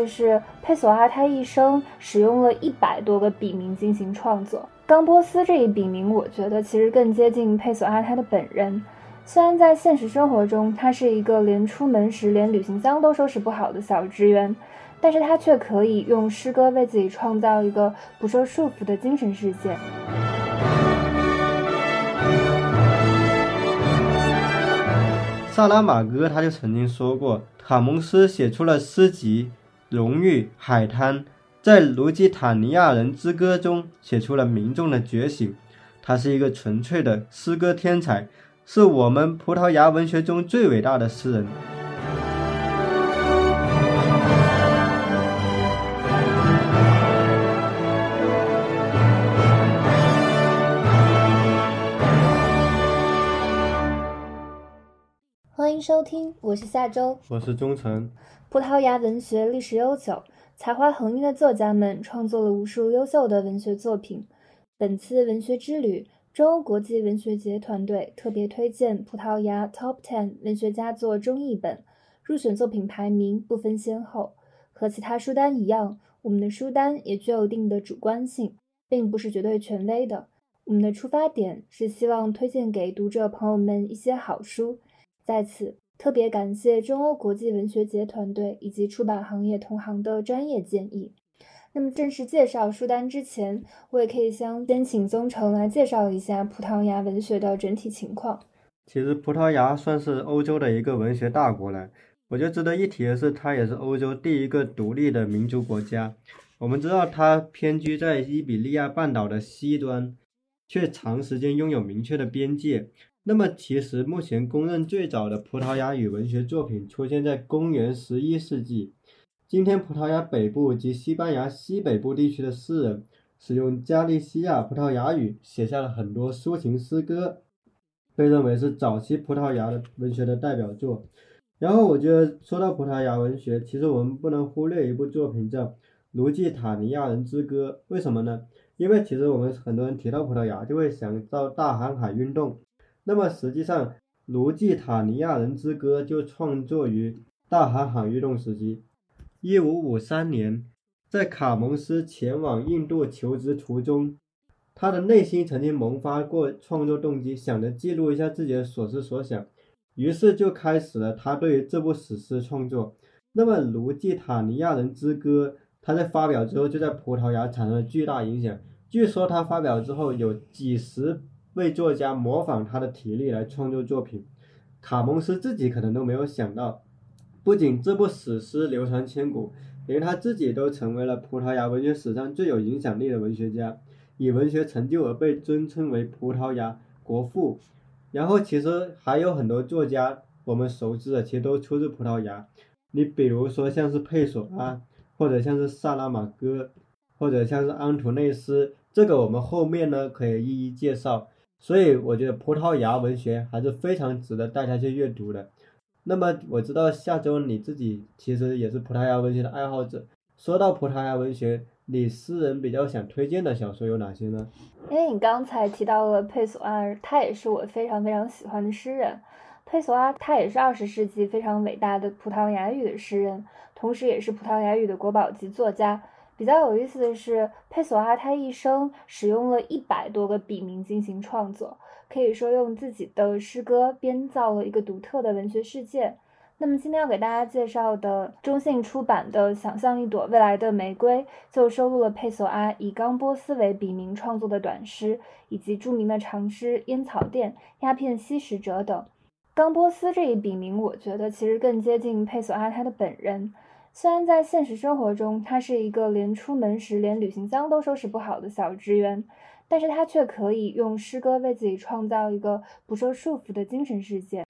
的是，佩索阿他一生使用了一百多个笔名进行创作。冈波斯这一笔名，我觉得其实更接近佩索阿他的本人。虽然在现实生活中，他是一个连出门时连旅行箱都收拾不好的小职员，但是他却可以用诗歌为自己创造一个不受束缚的精神世界。萨拉玛戈他就曾经说过，卡蒙斯写出了诗集《荣誉海滩》，在《卢基坦尼亚人之歌》中写出了民众的觉醒。他是一个纯粹的诗歌天才。是我们葡萄牙文学中最伟大的诗人。欢迎收听，我是夏周，我是忠诚。葡萄牙文学历史悠久，才华横溢的作家们创作了无数优秀的文学作品。本次文学之旅。中欧国际文学节团队特别推荐葡萄牙 Top Ten 文学佳作中译本，入选作品排名不分先后。和其他书单一样，我们的书单也具有一定的主观性，并不是绝对权威的。我们的出发点是希望推荐给读者朋友们一些好书。在此，特别感谢中欧国际文学节团队以及出版行业同行的专业建议。那么正式介绍书单之前，我也可以先先请宗成来介绍一下葡萄牙文学的整体情况。其实葡萄牙算是欧洲的一个文学大国了。我觉得值得一提的是，它也是欧洲第一个独立的民族国家。我们知道它偏居在伊比利亚半岛的西端，却长时间拥有明确的边界。那么，其实目前公认最早的葡萄牙语文学作品出现在公元十一世纪。今天，葡萄牙北部及西班牙西北部地区的诗人使用加利西亚葡萄牙语写下了很多抒情诗歌，被认为是早期葡萄牙的文学的代表作。然后，我觉得说到葡萄牙文学，其实我们不能忽略一部作品叫《卢基塔尼亚人之歌》。为什么呢？因为其实我们很多人提到葡萄牙，就会想到大航海运动。那么实际上，《卢基塔尼亚人之歌》就创作于大航海运动时期。一五五三年，在卡蒙斯前往印度求职途中，他的内心曾经萌发过创作动机，想着记录一下自己的所思所想，于是就开始了他对于这部史诗创作。那么，《卢基塔尼亚人之歌》，他在发表之后就在葡萄牙产生了巨大影响。据说他发表之后，有几十位作家模仿他的体力来创作作品，卡蒙斯自己可能都没有想到。不仅这部史诗流传千古，连他自己都成为了葡萄牙文学史上最有影响力的文学家，以文学成就而被尊称为葡萄牙国父。然后，其实还有很多作家我们熟知的，其实都出自葡萄牙。你比如说像是佩索阿，或者像是萨拉马戈，或者像是安图内斯，这个我们后面呢可以一一介绍。所以，我觉得葡萄牙文学还是非常值得大家去阅读的。那么我知道下周你自己其实也是葡萄牙文学的爱好者。说到葡萄牙文学，你私人比较想推荐的小说有哪些呢？因为你刚才提到了佩索阿，他也是我非常非常喜欢的诗人。佩索阿他也是二十世纪非常伟大的葡萄牙语的诗人，同时也是葡萄牙语的国宝级作家。比较有意思的是，佩索阿他一生使用了一百多个笔名进行创作。可以说用自己的诗歌编造了一个独特的文学世界。那么今天要给大家介绍的中信出版的《想象一朵未来的玫瑰》，就收录了佩索阿以冈波斯为笔名创作的短诗，以及著名的长诗《烟草店》《鸦片吸食者》等。冈波斯这一笔名，我觉得其实更接近佩索阿他的本人。虽然在现实生活中，他是一个连出门时连旅行箱都收拾不好的小职员。但是他却可以用诗歌为自己创造一个不受束缚的精神世界，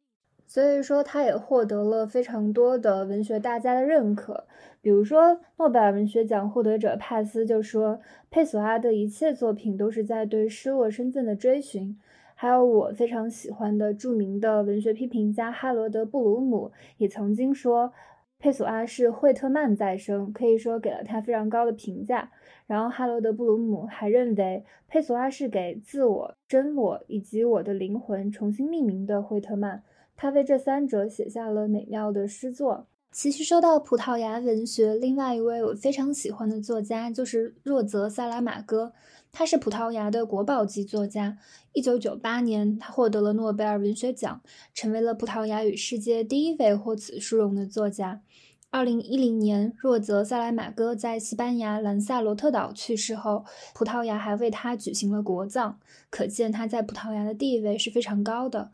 所以说他也获得了非常多的文学大家的认可。比如说，诺贝尔文学奖获得者帕斯就说，佩索阿的一切作品都是在对失落身份的追寻。还有我非常喜欢的著名的文学批评家哈罗德·布鲁姆也曾经说。佩索阿是惠特曼再生，可以说给了他非常高的评价。然后哈罗德·布鲁姆还认为，佩索阿是给自我、真我以及我的灵魂重新命名的惠特曼。他为这三者写下了美妙的诗作。其实说到葡萄牙文学，另外一位我非常喜欢的作家就是若泽·萨拉马戈，他是葡萄牙的国宝级作家。一九九八年，他获得了诺贝尔文学奖，成为了葡萄牙语世界第一位获此殊荣的作家。二零一零年，若泽·萨莱马戈在西班牙兰萨罗特岛去世后，葡萄牙还为他举行了国葬，可见他在葡萄牙的地位是非常高的。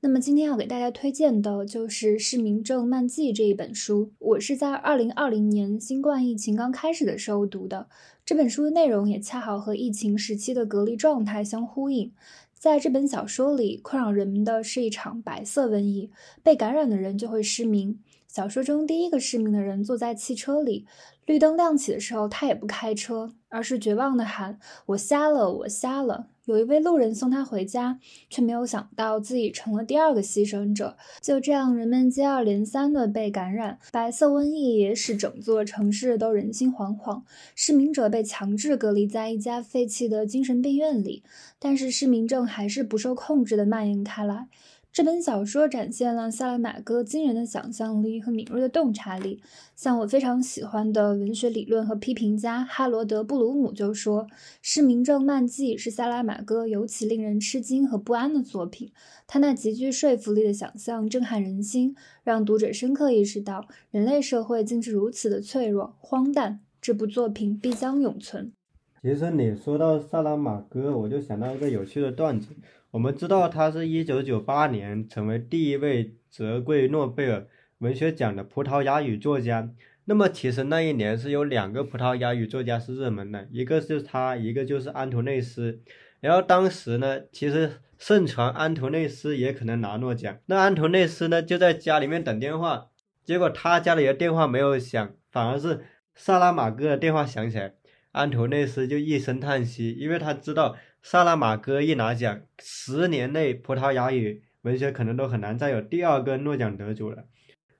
那么今天要给大家推荐的就是《失明症漫记》这一本书。我是在二零二零年新冠疫情刚开始的时候读的，这本书的内容也恰好和疫情时期的隔离状态相呼应。在这本小说里，困扰人们的是一场白色瘟疫，被感染的人就会失明。小说中第一个失明的人坐在汽车里，绿灯亮起的时候，他也不开车，而是绝望地喊：“我瞎了，我瞎了。”有一位路人送他回家，却没有想到自己成了第二个牺牲者。就这样，人们接二连三的被感染，白色瘟疫也使整座城市都人心惶惶。失明者被强制隔离在一家废弃的精神病院里，但是失明症还是不受控制的蔓延开来。这本小说展现了萨拉马戈惊人的想象力和敏锐的洞察力。像我非常喜欢的文学理论和批评家哈罗德·布鲁姆就说，《失明症漫记》是萨拉马戈尤其令人吃惊和不安的作品。他那极具说服力的想象震撼人心，让读者深刻意识到人类社会竟是如此的脆弱、荒诞。这部作品必将永存。其实你说到萨拉马戈，我就想到一个有趣的段子。我们知道他是一九九八年成为第一位折桂诺贝尔文学奖的葡萄牙语作家。那么其实那一年是有两个葡萄牙语作家是热门的，一个是他，一个就是安图内斯。然后当时呢，其实盛传安图内斯也可能拿诺奖。那安图内斯呢就在家里面等电话，结果他家里的电话没有响，反而是萨拉马戈的电话响起来。安图内斯就一声叹息，因为他知道。萨拉马戈一拿奖，十年内葡萄牙语文学可能都很难再有第二个诺奖得主了。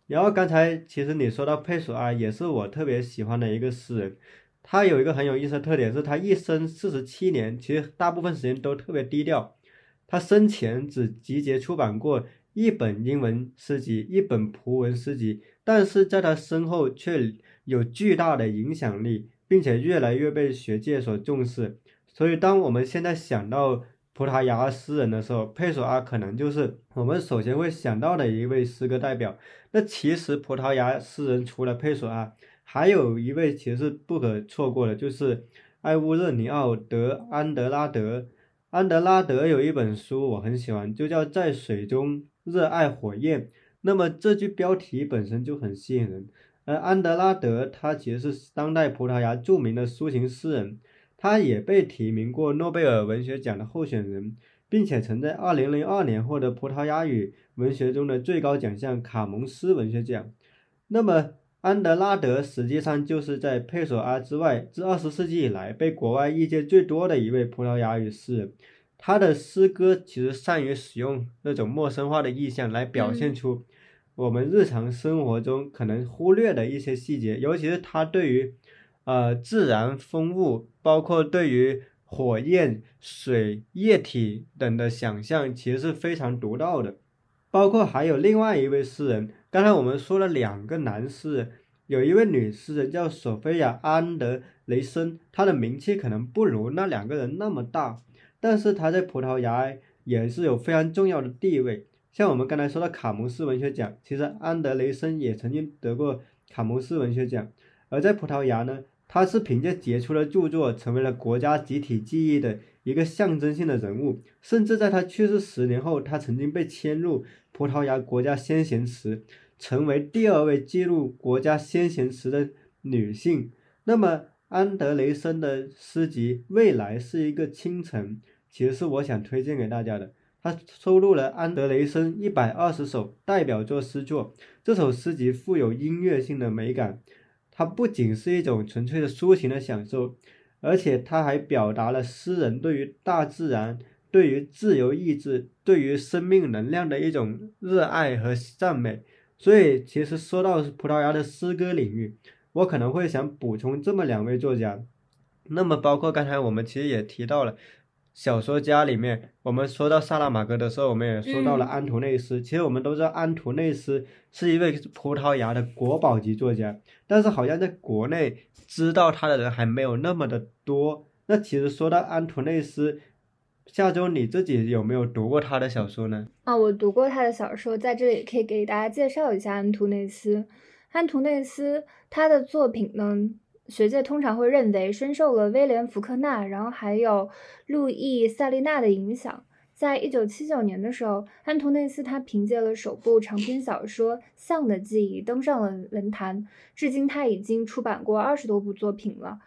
然后刚才其实你说到佩索阿，也是我特别喜欢的一个诗人。他有一个很有意思的特点，是他一生四十七年，其实大部分时间都特别低调。他生前只集结出版过一本英文诗集，一本葡文诗集，但是在他身后却有巨大的影响力，并且越来越被学界所重视。所以，当我们现在想到葡萄牙诗人的时候，佩索阿可能就是我们首先会想到的一位诗歌代表。那其实，葡萄牙诗人除了佩索阿，还有一位其实是不可错过的，就是埃乌热尼奥·德安德拉德。安德拉德有一本书我很喜欢，就叫《在水中热爱火焰》。那么这句标题本身就很吸引人。而安德拉德他其实是当代葡萄牙著名的抒情诗人。他也被提名过诺贝尔文学奖的候选人，并且曾在2002年获得葡萄牙语文学中的最高奖项卡蒙斯文学奖。那么，安德拉德实际上就是在佩索阿之外，自20世纪以来被国外意见最多的一位葡萄牙语诗人。他的诗歌其实善于使用那种陌生化的意象来表现出我们日常生活中可能忽略的一些细节，尤其是他对于。呃，自然风物，包括对于火焰、水、液体等的想象，其实是非常独到的。包括还有另外一位诗人，刚才我们说了两个男诗人，有一位女诗人叫索菲亚·安德雷森，她的名气可能不如那两个人那么大，但是她在葡萄牙也是有非常重要的地位。像我们刚才说的卡蒙斯文学奖，其实安德雷森也曾经得过卡蒙斯文学奖，而在葡萄牙呢。他是凭借杰出的著作，成为了国家集体记忆的一个象征性的人物。甚至在他去世十年后，他曾经被迁入葡萄牙国家先贤祠，成为第二位记录国家先贤词的女性。那么，安德雷森的诗集《未来是一个清晨》，其实是我想推荐给大家的。他收录了安德雷森一百二十首代表作诗作，这首诗集富有音乐性的美感。它不仅是一种纯粹的抒情的享受，而且它还表达了诗人对于大自然、对于自由意志、对于生命能量的一种热爱和赞美。所以，其实说到葡萄牙的诗歌领域，我可能会想补充这么两位作家。那么，包括刚才我们其实也提到了，小说家里面，我们说到萨拉玛戈的时候，我们也说到了安图内斯。其实我们都知道，安图内斯是一位葡萄牙的国宝级作家，但是好像在国内知道他的人还没有那么的多。那其实说到安图内斯，下周你自己有没有读过他的小说呢？啊，我读过他的小说，在这里可以给大家介绍一下安图内斯。安图内斯他的作品呢，学界通常会认为深受了威廉·福克纳，然后还有路易·塞利纳的影响。在一九七九年的时候，安图内斯他凭借了首部长篇小说《象的记忆》登上了文坛，至今他已经出版过二十多部作品了。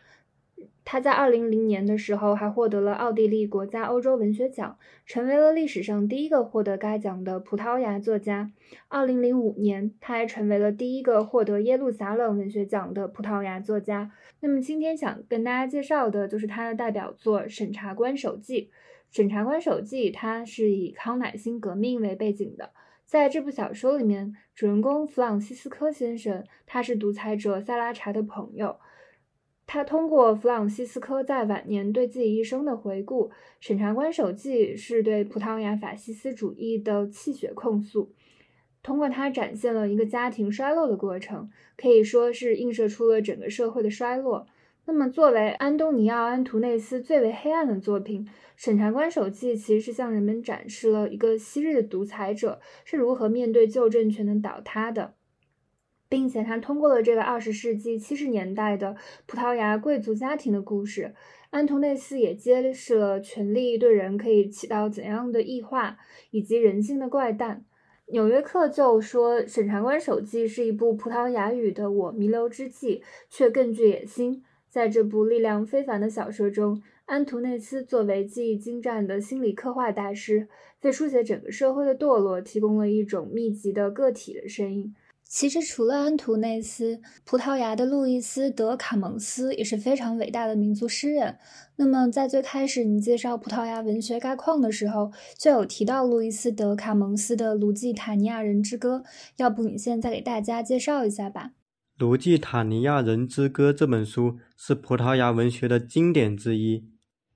他在二零零年的时候还获得了奥地利国家欧洲文学奖，成为了历史上第一个获得该奖的葡萄牙作家。二零零五年，他还成为了第一个获得耶路撒冷文学奖的葡萄牙作家。那么今天想跟大家介绍的就是他的代表作《审查官手记》。《审查官手记》它是以康乃馨革命为背景的，在这部小说里面，主人公弗朗西斯科先生他是独裁者萨拉查的朋友。他通过弗朗西斯科在晚年对自己一生的回顾，《审查官手记》是对葡萄牙法西斯主义的泣血控诉。通过它展现了一个家庭衰落的过程，可以说是映射出了整个社会的衰落。那么，作为安东尼奥·安图内斯最为黑暗的作品，《审查官手记》其实是向人们展示了一个昔日的独裁者是如何面对旧政权的倒塌的。并且他通过了这个二十世纪七十年代的葡萄牙贵族家庭的故事，安图内斯也揭示了权力对人可以起到怎样的异化，以及人性的怪诞。纽约客就说，《审查官手记》是一部葡萄牙语的《我弥留之际》，却更具野心。在这部力量非凡的小说中，安图内斯作为技艺精湛的心理刻画大师，为书写整个社会的堕落提供了一种密集的个体的声音。其实，除了安图内斯，葡萄牙的路易斯·德卡蒙斯也是非常伟大的民族诗人。那么，在最开始你介绍葡萄牙文学概况的时候，就有提到路易斯·德卡蒙斯的《卢季塔尼亚人之歌》，要不你现在给大家介绍一下吧？《卢季塔尼亚人之歌》这本书是葡萄牙文学的经典之一，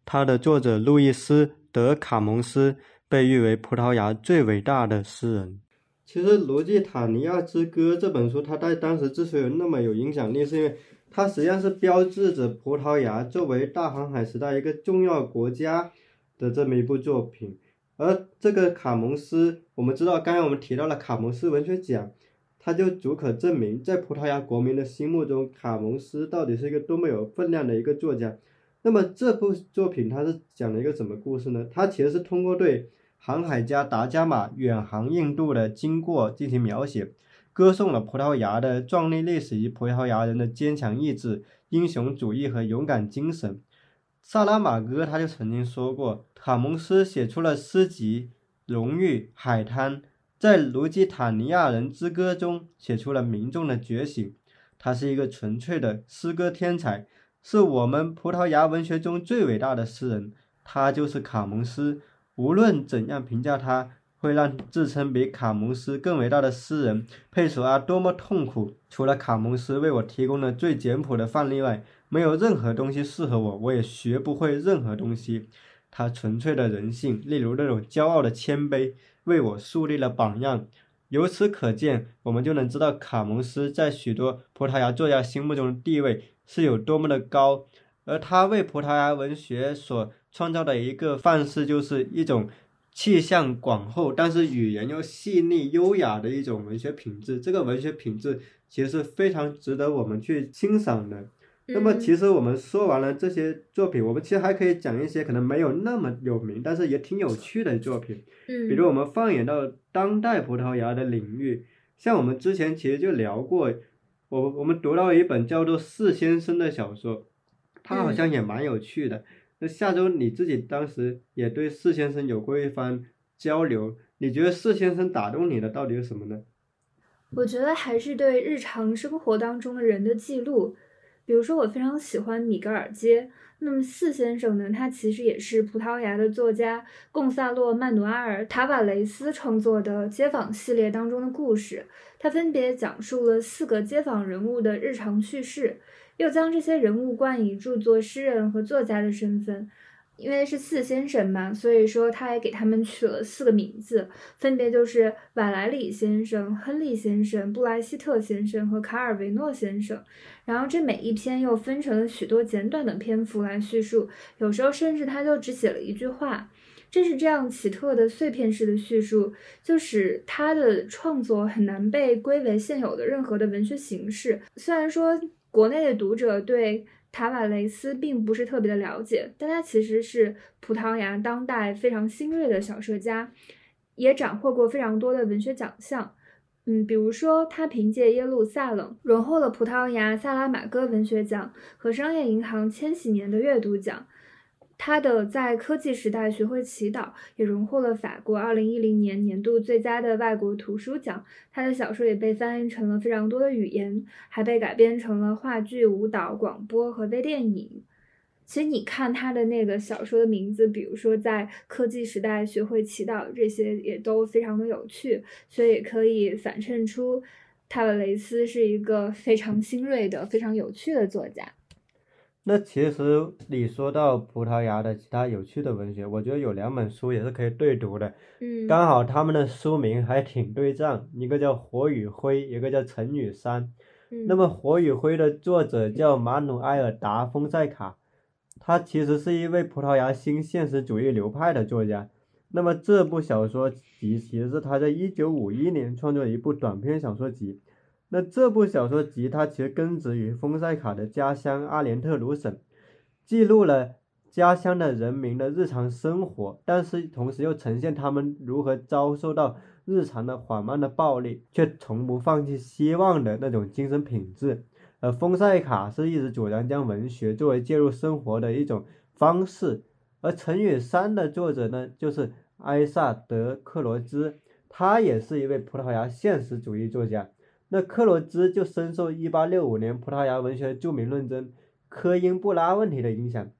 它的作者路易斯·德卡蒙斯被誉为葡萄牙最伟大的诗人。其实，《罗季塔尼亚之歌》这本书，它在当时之所以那么有影响力，是因为它实际上是标志着葡萄牙作为大航海时代一个重要国家的这么一部作品。而这个卡蒙斯，我们知道，刚才我们提到了卡蒙斯文学奖，它就足可证明，在葡萄牙国民的心目中，卡蒙斯到底是一个多么有分量的一个作家。那么，这部作品它是讲了一个什么故事呢？它其实是通过对航海家达伽马远航印度的经过进行描写，歌颂了葡萄牙的壮丽历史与葡萄牙人的坚强意志、英雄主义和勇敢精神。萨拉马戈他就曾经说过，卡蒙斯写出了诗集《荣誉海滩》，在《卢基塔尼亚人之歌》中写出了民众的觉醒。他是一个纯粹的诗歌天才，是我们葡萄牙文学中最伟大的诗人。他就是卡蒙斯。无论怎样评价他，会让自称比卡蒙斯更伟大的诗人佩索阿多么痛苦。除了卡蒙斯为我提供了最简朴的范例外，没有任何东西适合我，我也学不会任何东西。他纯粹的人性，例如那种骄傲的谦卑，为我树立了榜样。由此可见，我们就能知道卡蒙斯在许多葡萄牙作家心目中的地位是有多么的高，而他为葡萄牙文学所。创造的一个范式，就是一种气象广厚，但是语言又细腻优雅的一种文学品质。这个文学品质其实是非常值得我们去欣赏的。那么，其实我们说完了这些作品，我们其实还可以讲一些可能没有那么有名，但是也挺有趣的作品。嗯，比如我们放眼到当代葡萄牙的领域，像我们之前其实就聊过，我我们读到一本叫做《四先生》的小说，它好像也蛮有趣的。下周你自己当时也对四先生有过一番交流，你觉得四先生打动你的到底是什么呢？我觉得还是对日常生活当中的人的记录，比如说我非常喜欢米格尔街。那么四先生呢，他其实也是葡萄牙的作家贡萨洛·曼努阿尔·塔瓦雷斯创作的街访系列当中的故事，他分别讲述了四个街访人物的日常趣事。又将这些人物冠以著作诗人和作家的身份，因为是四先生嘛，所以说他也给他们取了四个名字，分别就是瓦莱里先生、亨利先生、布莱希特先生和卡尔维诺先生。然后这每一篇又分成了许多简短的篇幅来叙述，有时候甚至他就只写了一句话。正是这样奇特的碎片式的叙述，就使他的创作很难被归为现有的任何的文学形式。虽然说国内的读者对塔瓦雷斯并不是特别的了解，但他其实是葡萄牙当代非常新锐的小说家，也斩获过非常多的文学奖项。嗯，比如说他凭借《耶路撒冷》荣获了葡萄牙萨拉马戈文学奖和商业银行千禧年的阅读奖。他的在科技时代学会祈祷也荣获了法国2010年年度最佳的外国图书奖。他的小说也被翻译成了非常多的语言，还被改编成了话剧、舞蹈、广播和微电影。其实你看他的那个小说的名字，比如说在科技时代学会祈祷，这些也都非常的有趣，所以可以反衬出塔瓦雷斯是一个非常 新锐的、非常有趣的作家。那其实你说到葡萄牙的其他有趣的文学，我觉得有两本书也是可以对读的，嗯，刚好他们的书名还挺对仗，一个叫《火与灰》，一个叫《陈与山》。嗯那么《火与灰》的作者叫马努埃尔·达丰塞卡，他其实是一位葡萄牙新现实主义流派的作家。那么这部小说集其实是他在1951年创作的一部短篇小说集。那这部小说集它其实根植于丰塞卡的家乡阿连特鲁省，记录了家乡的人民的日常生活，但是同时又呈现他们如何遭受到日常的缓慢的暴力，却从不放弃希望的那种精神品质。而丰塞卡是一直主张将文学作为介入生活的一种方式，而《陈与山》的作者呢，就是埃萨德克罗兹，他也是一位葡萄牙现实主义作家。那克罗兹就深受1865年葡萄牙文学著名论争科因布拉问题的影响。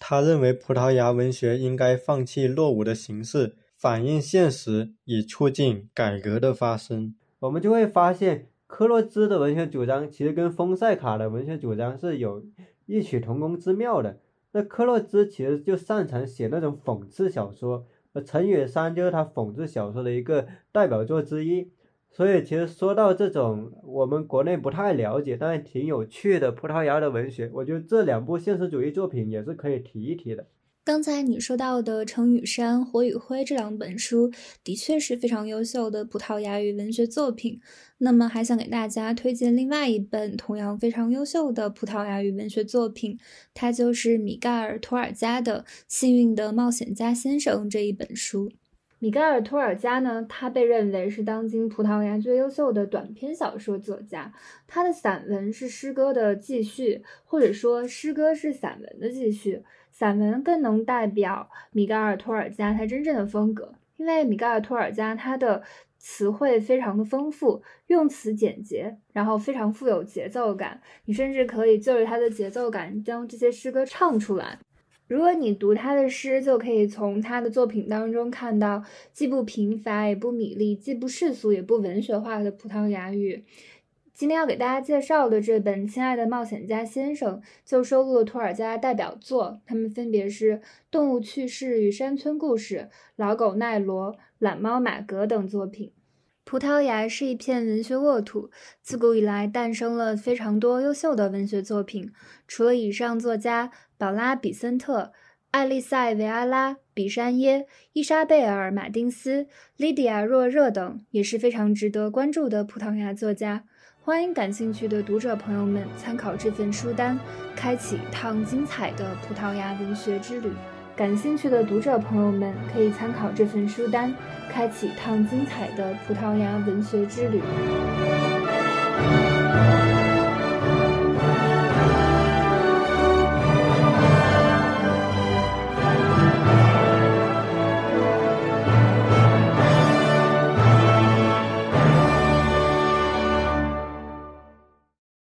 他认为葡萄牙文学应该放弃落伍的形式，反映现实，以促进改革的发生。我们就会发现，科洛兹的文学主张其实跟丰塞卡的文学主张是有异曲同工之妙的。那科洛兹其实就擅长写那种讽刺小说，而陈雪山就是他讽刺小说的一个代表作之一。所以，其实说到这种我们国内不太了解，但是挺有趣的葡萄牙的文学，我觉得这两部现实主义作品也是可以提一提的。刚才你说到的《程与山》《火与灰》这两本书，的确是非常优秀的葡萄牙语文学作品。那么，还想给大家推荐另外一本同样非常优秀的葡萄牙语文学作品，它就是米盖尔·托尔加的《幸运的冒险家先生》这一本书。米盖尔·托尔加呢，他被认为是当今葡萄牙最优秀的短篇小说作家。他的散文是诗歌的继续，或者说诗歌是散文的继续。散文更能代表米盖尔·托尔加他真正的风格，因为米盖尔·托尔加他的词汇非常的丰富，用词简洁，然后非常富有节奏感。你甚至可以就着他的节奏感将这些诗歌唱出来。如果你读他的诗，就可以从他的作品当中看到既不贫乏也不米粒，既不世俗也不文学化的葡萄牙语。今天要给大家介绍的这本《亲爱的冒险家先生》，就收录了托尔加代表作，他们分别是《动物趣事与山村故事》《老狗奈罗》《懒猫马格》等作品。葡萄牙是一片文学沃土，自古以来诞生了非常多优秀的文学作品。除了以上作家，宝拉·比森特、艾丽塞·维阿拉、比山耶、伊莎贝尔·马丁斯、莉迪亚·若热等也是非常值得关注的葡萄牙作家。欢迎感兴趣的读者朋友们参考这份书单，开启一趟精彩的葡萄牙文学之旅。感兴趣的读者朋友们可以参考这份书单，开启一趟精彩的葡萄牙文学之旅。